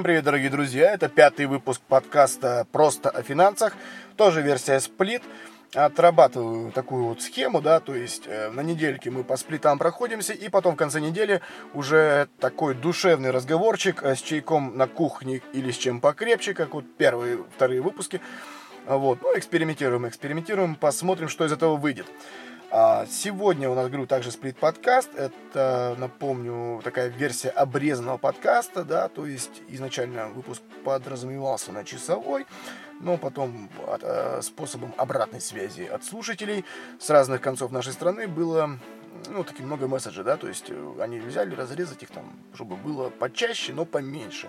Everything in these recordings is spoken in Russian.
Всем привет, дорогие друзья! Это пятый выпуск подкаста «Просто о финансах». Тоже версия сплит. Отрабатываю такую вот схему, да, то есть э, на недельке мы по сплитам проходимся, и потом в конце недели уже такой душевный разговорчик э, с чайком на кухне или с чем покрепче, как вот первые, вторые выпуски. Вот, ну, экспериментируем, экспериментируем, посмотрим, что из этого выйдет. А сегодня у нас, говорю, также сплит-подкаст. Это, напомню, такая версия обрезанного подкаста, да, то есть изначально выпуск подразумевался на часовой, но потом от, э, способом обратной связи от слушателей с разных концов нашей страны было ну, такие много месседжей, да, то есть э, они взяли, разрезать их там, чтобы было почаще, но поменьше,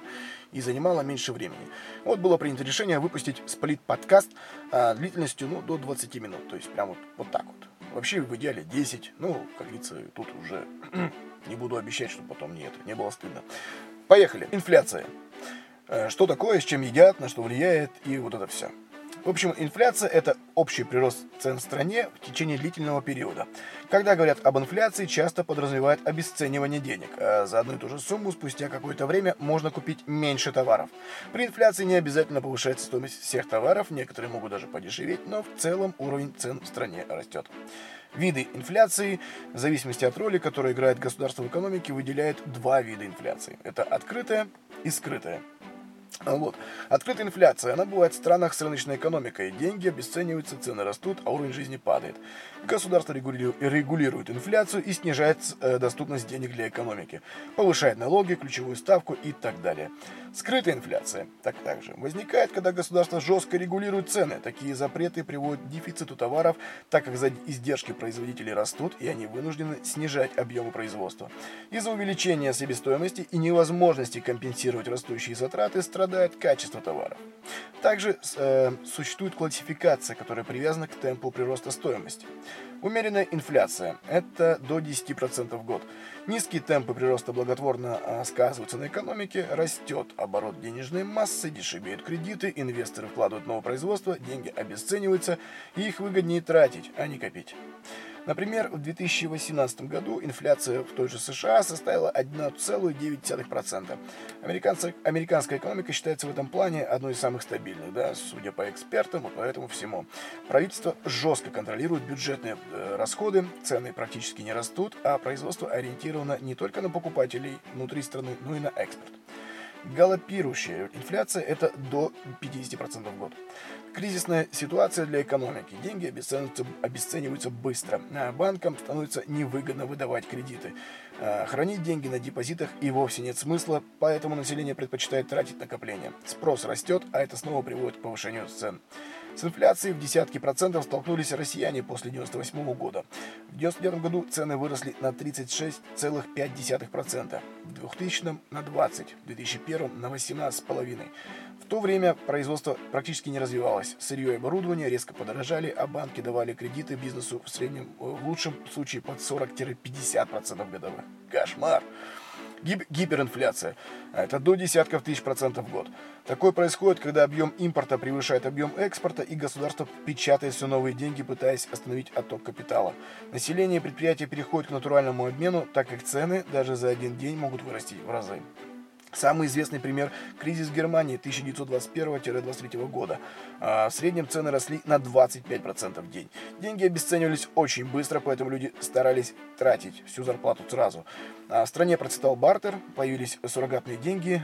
и занимало меньше времени. Вот было принято решение выпустить сплит-подкаст а, длительностью, ну, до 20 минут, то есть прям вот, вот так вот. Вообще в идеале 10. Ну, как говорится, тут уже не буду обещать, чтобы потом не, это, не было стыдно. Поехали. Инфляция. Э, что такое, с чем едят, на что влияет и вот это все. В общем, инфляция – это общий прирост цен в стране в течение длительного периода. Когда говорят об инфляции, часто подразумевают обесценивание денег. А за одну и ту же сумму спустя какое-то время можно купить меньше товаров. При инфляции не обязательно повышается стоимость всех товаров, некоторые могут даже подешеветь, но в целом уровень цен в стране растет. Виды инфляции, в зависимости от роли, которую играет государство в экономике, выделяют два вида инфляции. Это открытая и скрытая. Вот. Открытая инфляция, она бывает в странах с рыночной экономикой. Деньги обесцениваются, цены растут, а уровень жизни падает. Государство регулирует инфляцию и снижает э, доступность денег для экономики. Повышает налоги, ключевую ставку и так далее. Скрытая инфляция так также возникает, когда государство жестко регулирует цены. Такие запреты приводят к дефициту товаров, так как издержки производителей растут, и они вынуждены снижать объемы производства. Из-за увеличения себестоимости и невозможности компенсировать растущие затраты страдает качество товаров. Также э, существует классификация, которая привязана к темпу прироста стоимости. Умеренная инфляция – это до 10% в год. Низкие темпы прироста благотворно а, сказываются на экономике, растет оборот денежной массы, дешевеют кредиты, инвесторы вкладывают в новое производство, деньги обесцениваются, и их выгоднее тратить, а не копить. Например, в 2018 году инфляция в той же США составила 1,9%. Американцы, американская экономика считается в этом плане одной из самых стабильных, да, судя по экспертам и по этому всему. Правительство жестко контролирует бюджетные э, расходы, цены практически не растут, а производство ориентировано не только на покупателей внутри страны, но и на экспорт. Галопирующая инфляция – это до 50% в год. Кризисная ситуация для экономики. Деньги обесцениваются, обесцениваются быстро. А банкам становится невыгодно выдавать кредиты. А хранить деньги на депозитах и вовсе нет смысла, поэтому население предпочитает тратить накопления. Спрос растет, а это снова приводит к повышению цен. С инфляцией в десятки процентов столкнулись россияне после 1998 года. В 1999 году цены выросли на 36,5%, в 2000 на 20%, в 2001 на 18,5%. В то время производство практически не развивалось. Сырье и оборудование резко подорожали, а банки давали кредиты бизнесу в среднем, в лучшем случае под 40-50% годовых. Кошмар! Гип гиперинфляция. Это до десятков тысяч процентов в год. Такое происходит, когда объем импорта превышает объем экспорта, и государство печатает все новые деньги, пытаясь остановить отток капитала. Население и предприятия переходят к натуральному обмену, так как цены даже за один день могут вырасти в разы. Самый известный пример – кризис Германии 1921-23 года. А, в среднем цены росли на 25% в день. Деньги обесценивались очень быстро, поэтому люди старались тратить всю зарплату сразу. А в стране процветал бартер, появились суррогатные деньги,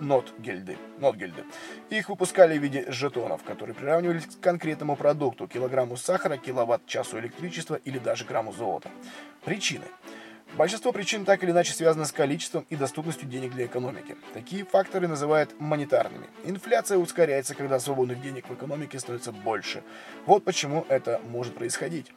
нотгельды, нотгельды. Их выпускали в виде жетонов, которые приравнивались к конкретному продукту – килограмму сахара, киловатт-часу электричества или даже грамму золота. Причины – Большинство причин так или иначе связано с количеством и доступностью денег для экономики. Такие факторы называют монетарными. Инфляция ускоряется, когда свободных денег в экономике становится больше. Вот почему это может происходить.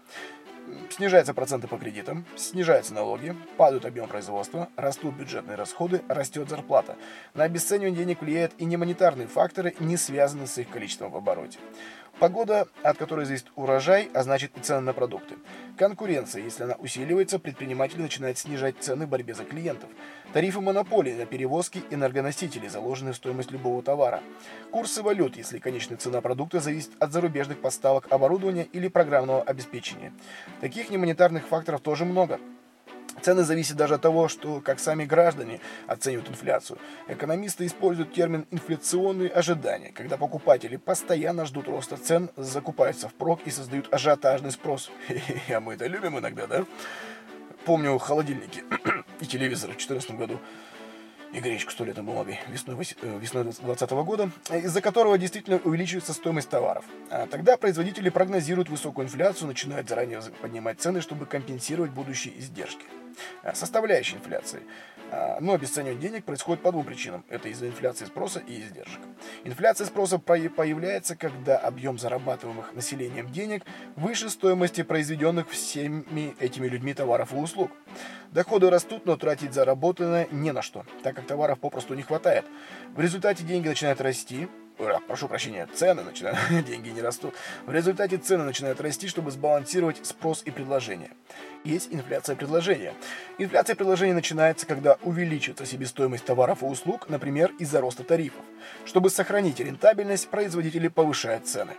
Снижаются проценты по кредитам, снижаются налоги, падают объем производства, растут бюджетные расходы, растет зарплата. На обесценивание денег влияют и немонетарные факторы, не связанные с их количеством в обороте. Погода, от которой зависит урожай, а значит и цены на продукты. Конкуренция, если она усиливается, предприниматели начинают снижать цены в борьбе за клиентов. Тарифы монополии на перевозки энергоносителей заложены в стоимость любого товара. Курсы валют, если конечная цена продукта зависит от зарубежных поставок оборудования или программного обеспечения. Таких немонетарных факторов тоже много. Цены зависят даже от того, что как сами граждане оценивают инфляцию. Экономисты используют термин «инфляционные ожидания», когда покупатели постоянно ждут роста цен, закупаются впрок и создают ажиотажный спрос. А мы это любим иногда, да? Помню холодильники и телевизоры в 2014 году и гречку сто летом бумагой весной, э, весной 2020 года, из-за которого действительно увеличивается стоимость товаров. А тогда производители прогнозируют высокую инфляцию, начинают заранее поднимать цены, чтобы компенсировать будущие издержки. А, составляющая инфляции. А, но обесценивание денег происходит по двум причинам. Это из-за инфляции спроса и издержек. Инфляция спроса появляется, когда объем зарабатываемых населением денег выше стоимости произведенных всеми этими людьми товаров и услуг. Доходы растут, но тратить заработанное не на что, так как товаров попросту не хватает. В результате деньги начинают расти, прошу прощения, цены начинают, деньги не растут. В результате цены начинают расти, чтобы сбалансировать спрос и предложение. Есть инфляция предложения. Инфляция предложения начинается, когда увеличивается себестоимость товаров и услуг, например, из-за роста тарифов. Чтобы сохранить рентабельность, производители повышают цены.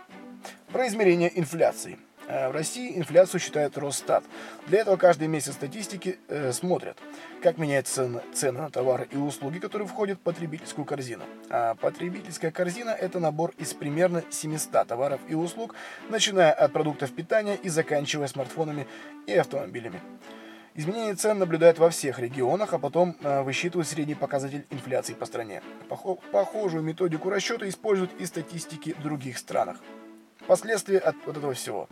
Про измерение инфляции. Э, в России инфляцию считает Росстат. Для этого каждый месяц статистики э, смотрят, как меняются цены, на товары и услуги, которые входят в потребительскую корзину. А потребительская корзина – это набор из примерно 700 товаров и услуг, начиная от продуктов питания и заканчивая смартфонами и автомобилями. Изменение цен наблюдают во всех регионах, а потом э, высчитывают средний показатель инфляции по стране. Похожую методику расчета используют и статистики других странах. Последствия от вот этого всего.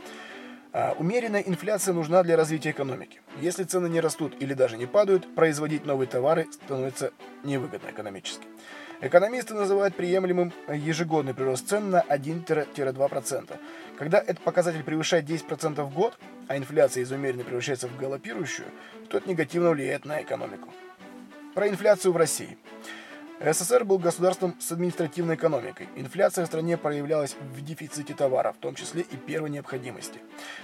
А, умеренная инфляция нужна для развития экономики. Если цены не растут или даже не падают, производить новые товары становится невыгодно экономически. Экономисты называют приемлемым ежегодный прирост цен на 1-2%. Когда этот показатель превышает 10% в год, а инфляция из умеренной превращается в галопирующую, то это негативно влияет на экономику. Про инфляцию в России. СССР был государством с административной экономикой. Инфляция в стране проявлялась в дефиците товаров, в том числе и первой необходимости.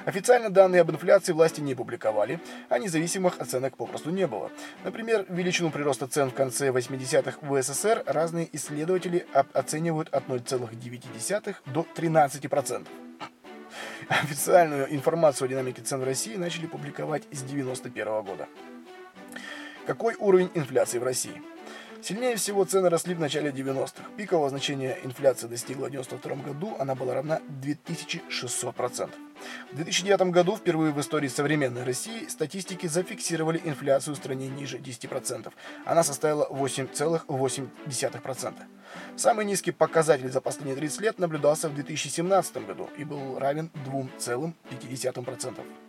Официально данные об инфляции власти не публиковали, а независимых оценок попросту не было. Например, величину прироста цен в конце 80-х в СССР разные исследователи оценивают от 0,9 до 13%. Официальную информацию о динамике цен в России начали публиковать с 1991 года. Какой уровень инфляции в России? Сильнее всего цены росли в начале 90-х. Пикового значения инфляции достигла в 92 году, она была равна 2600%. В 2009 году, впервые в истории современной России, статистики зафиксировали инфляцию в стране ниже 10%. Она составила 8,8%. Самый низкий показатель за последние 30 лет наблюдался в 2017 году и был равен 2,5%.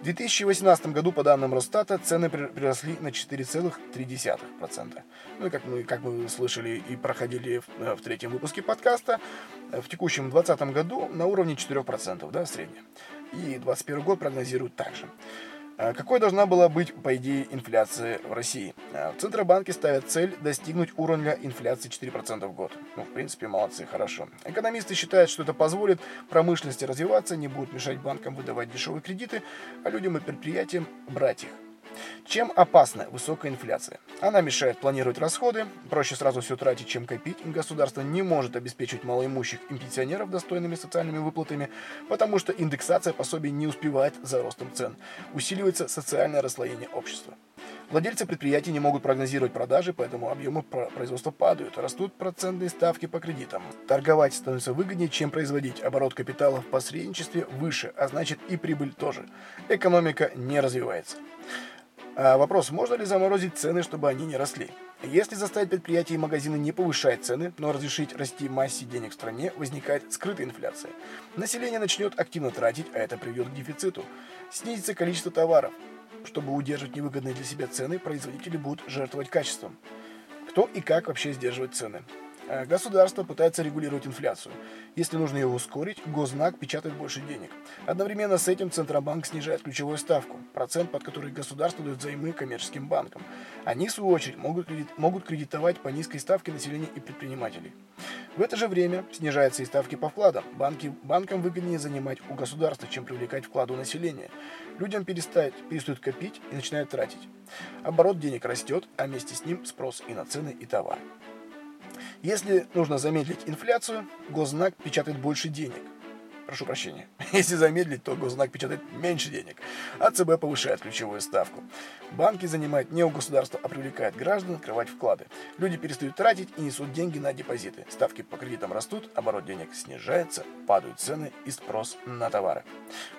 В 2018 году, по данным Росстата, цены приросли на 4,3%. Ну и как мы, как мы слышали и проходили в, э, в третьем выпуске подкаста, э, в текущем 2020 году на уровне 4% да, в среднем. И 2021 год прогнозируют также. А какой должна была быть, по идее, инфляция в России? А, в Центробанке ставят цель достигнуть уровня инфляции 4% в год. Ну, в принципе, молодцы, хорошо. Экономисты считают, что это позволит промышленности развиваться, не будет мешать банкам выдавать дешевые кредиты, а людям и предприятиям брать их. Чем опасна высокая инфляция? Она мешает планировать расходы, проще сразу все тратить, чем копить. Государство не может обеспечить малоимущих и пенсионеров достойными социальными выплатами, потому что индексация пособий не успевает за ростом цен. Усиливается социальное расслоение общества. Владельцы предприятий не могут прогнозировать продажи, поэтому объемы производства падают, растут процентные ставки по кредитам. Торговать становится выгоднее, чем производить. Оборот капитала в посредничестве выше, а значит и прибыль тоже. Экономика не развивается. А вопрос, можно ли заморозить цены, чтобы они не росли? Если заставить предприятия и магазины не повышать цены, но разрешить расти массе денег в стране, возникает скрытая инфляция. Население начнет активно тратить, а это приведет к дефициту. Снизится количество товаров. Чтобы удерживать невыгодные для себя цены, производители будут жертвовать качеством. Кто и как вообще сдерживает цены? Э, государство пытается регулировать инфляцию. Если нужно ее ускорить, Гознак печатает больше денег. Одновременно с этим Центробанк снижает ключевую ставку, процент, под который государство дает взаймы коммерческим банкам. Они, в свою очередь, могут, кредит, могут кредитовать по низкой ставке населения и предпринимателей. В это же время снижаются и ставки по вкладам. Банки, банкам выгоднее занимать у государства, чем привлекать вклады у населения. Людям перестают, перестают копить и начинают тратить. Оборот денег растет, а вместе с ним спрос и на цены, и товары. Если нужно замедлить инфляцию, госзнак печатает больше денег. Прошу прощения. Если замедлить, то госзнак печатает меньше денег, а ЦБ повышает ключевую ставку. Банки занимают не у государства, а привлекают граждан открывать вклады. Люди перестают тратить и несут деньги на депозиты. Ставки по кредитам растут, оборот денег снижается, падают цены и спрос на товары.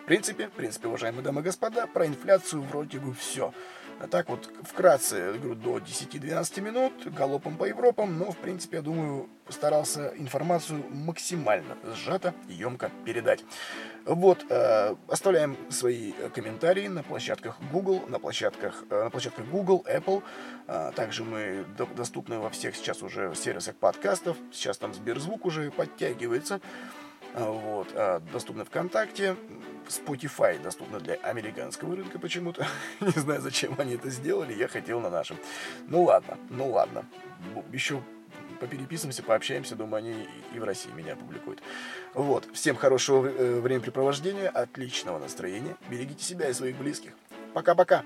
В принципе, в принципе, уважаемые дамы и господа, про инфляцию вроде бы все. А так вот, вкратце, говорю, до 10-12 минут, галопом по Европам, но, в принципе, я думаю, постарался информацию максимально сжато и емко передать. Вот, э, оставляем свои комментарии на площадках Google, на площадках, э, на площадках Google, Apple. Э, также мы до, доступны во всех сейчас уже сервисах подкастов. Сейчас там Сберзвук уже подтягивается. Э, вот, э, доступны ВКонтакте, Spotify доступно для американского рынка почему-то. Не знаю, зачем они это сделали, я хотел на нашем. Ну ладно, ну ладно. Еще попереписываемся, пообщаемся, думаю, они и в России меня публикуют. Вот. Всем хорошего э, времяпрепровождения, отличного настроения. Берегите себя и своих близких. Пока-пока.